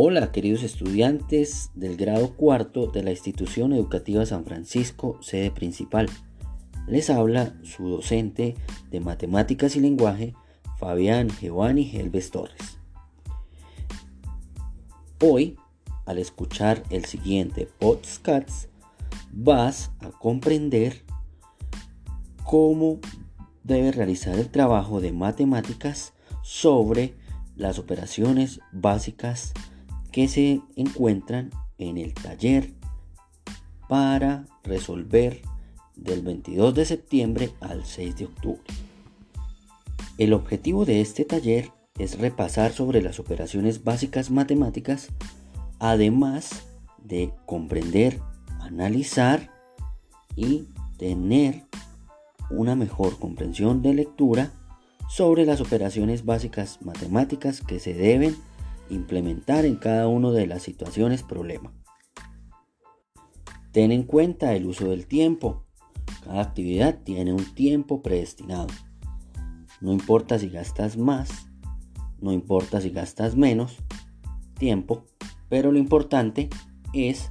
Hola queridos estudiantes del grado cuarto de la institución educativa San Francisco, sede principal. Les habla su docente de matemáticas y lenguaje, Fabián Giovanni Gelves Torres. Hoy, al escuchar el siguiente podcast, vas a comprender cómo debe realizar el trabajo de matemáticas sobre las operaciones básicas que se encuentran en el taller para resolver del 22 de septiembre al 6 de octubre. El objetivo de este taller es repasar sobre las operaciones básicas matemáticas, además de comprender, analizar y tener una mejor comprensión de lectura sobre las operaciones básicas matemáticas que se deben implementar en cada una de las situaciones problema. Ten en cuenta el uso del tiempo. Cada actividad tiene un tiempo predestinado. No importa si gastas más, no importa si gastas menos tiempo, pero lo importante es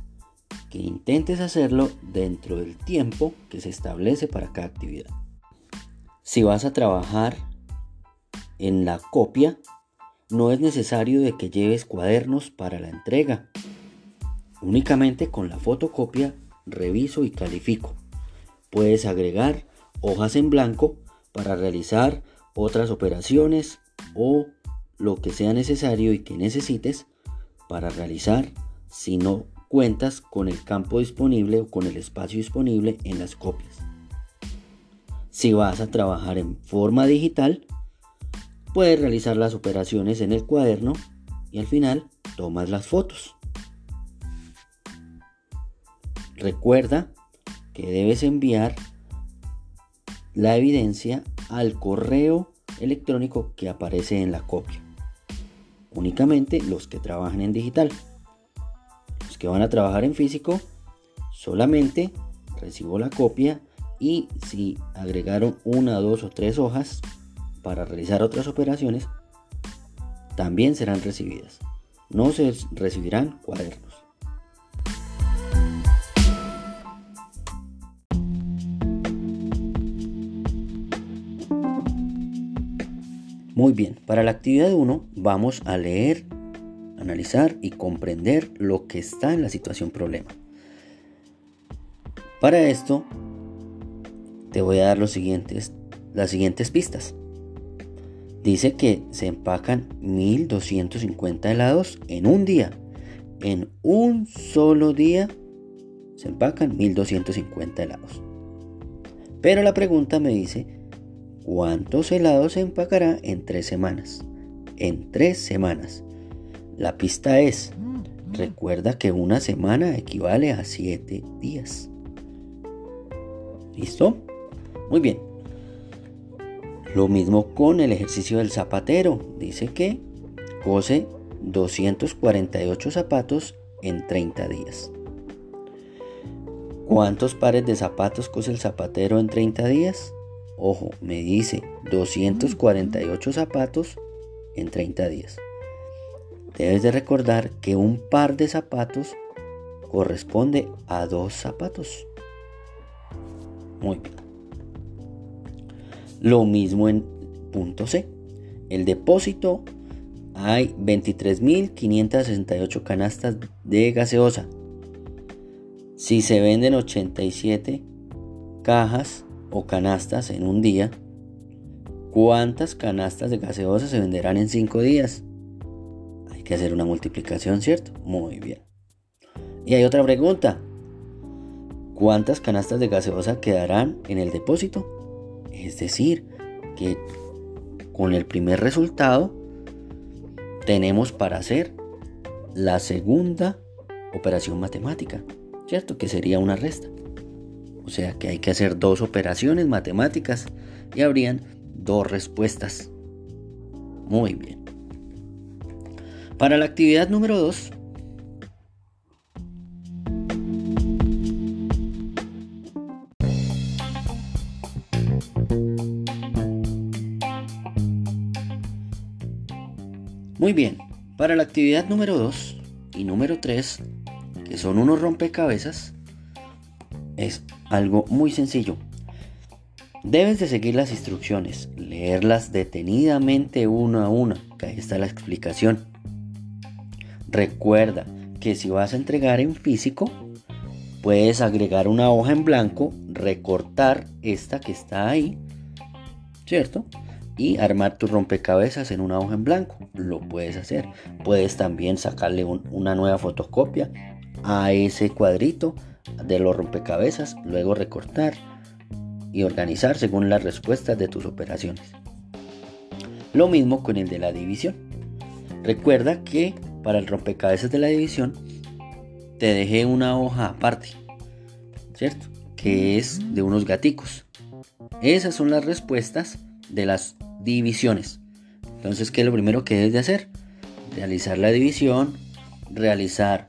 que intentes hacerlo dentro del tiempo que se establece para cada actividad. Si vas a trabajar en la copia, no es necesario de que lleves cuadernos para la entrega. Únicamente con la fotocopia reviso y califico. Puedes agregar hojas en blanco para realizar otras operaciones o lo que sea necesario y que necesites para realizar si no cuentas con el campo disponible o con el espacio disponible en las copias. Si vas a trabajar en forma digital, Puedes realizar las operaciones en el cuaderno y al final tomas las fotos. Recuerda que debes enviar la evidencia al correo electrónico que aparece en la copia. Únicamente los que trabajan en digital. Los que van a trabajar en físico, solamente recibo la copia y si agregaron una, dos o tres hojas, para realizar otras operaciones también serán recibidas. No se recibirán cuadernos. Muy bien, para la actividad 1 vamos a leer, analizar y comprender lo que está en la situación problema. Para esto te voy a dar los siguientes, las siguientes pistas. Dice que se empacan 1250 helados en un día. En un solo día se empacan 1250 helados. Pero la pregunta me dice, ¿cuántos helados se empacará en tres semanas? En tres semanas. La pista es, recuerda que una semana equivale a siete días. ¿Listo? Muy bien. Lo mismo con el ejercicio del zapatero. Dice que cose 248 zapatos en 30 días. ¿Cuántos pares de zapatos cose el zapatero en 30 días? Ojo, me dice 248 zapatos en 30 días. Debes de recordar que un par de zapatos corresponde a dos zapatos. Muy bien. Lo mismo en punto C. El depósito hay 23.568 canastas de gaseosa. Si se venden 87 cajas o canastas en un día, ¿cuántas canastas de gaseosa se venderán en 5 días? Hay que hacer una multiplicación, ¿cierto? Muy bien. Y hay otra pregunta. ¿Cuántas canastas de gaseosa quedarán en el depósito? Es decir, que con el primer resultado tenemos para hacer la segunda operación matemática, ¿cierto? Que sería una resta. O sea que hay que hacer dos operaciones matemáticas y habrían dos respuestas. Muy bien. Para la actividad número 2 Muy bien, para la actividad número 2 y número 3, que son unos rompecabezas, es algo muy sencillo. Debes de seguir las instrucciones, leerlas detenidamente una a una, que ahí está la explicación. Recuerda que si vas a entregar en físico, puedes agregar una hoja en blanco, recortar esta que está ahí, ¿cierto? Y armar tu rompecabezas en una hoja en blanco. Lo puedes hacer. Puedes también sacarle una nueva fotocopia a ese cuadrito de los rompecabezas, luego recortar y organizar según las respuestas de tus operaciones. Lo mismo con el de la división. Recuerda que para el rompecabezas de la división te dejé una hoja aparte, ¿cierto? Que es de unos gaticos. Esas son las respuestas de las divisiones. Entonces, ¿qué es lo primero que debes de hacer? Realizar la división, realizar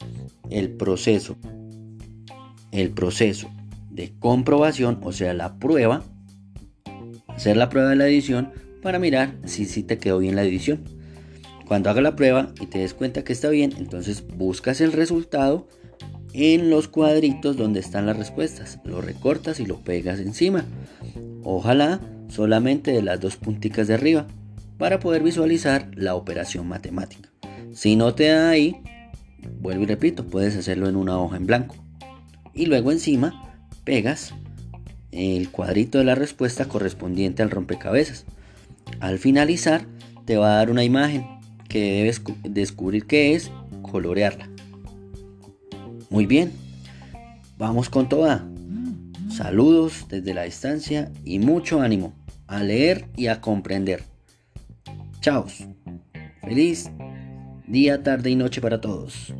el proceso, el proceso de comprobación, o sea, la prueba, hacer la prueba de la división para mirar si sí te quedó bien la división. Cuando haga la prueba y te des cuenta que está bien, entonces buscas el resultado en los cuadritos donde están las respuestas. Lo recortas y lo pegas encima. Ojalá solamente de las dos punticas de arriba para poder visualizar la operación matemática. Si no te da ahí, vuelvo y repito, puedes hacerlo en una hoja en blanco. Y luego encima pegas el cuadrito de la respuesta correspondiente al rompecabezas. Al finalizar, te va a dar una imagen que debes descubrir qué es, colorearla. Muy bien, vamos con toda. Saludos desde la distancia y mucho ánimo a leer y a comprender. Chao. Feliz día, tarde y noche para todos.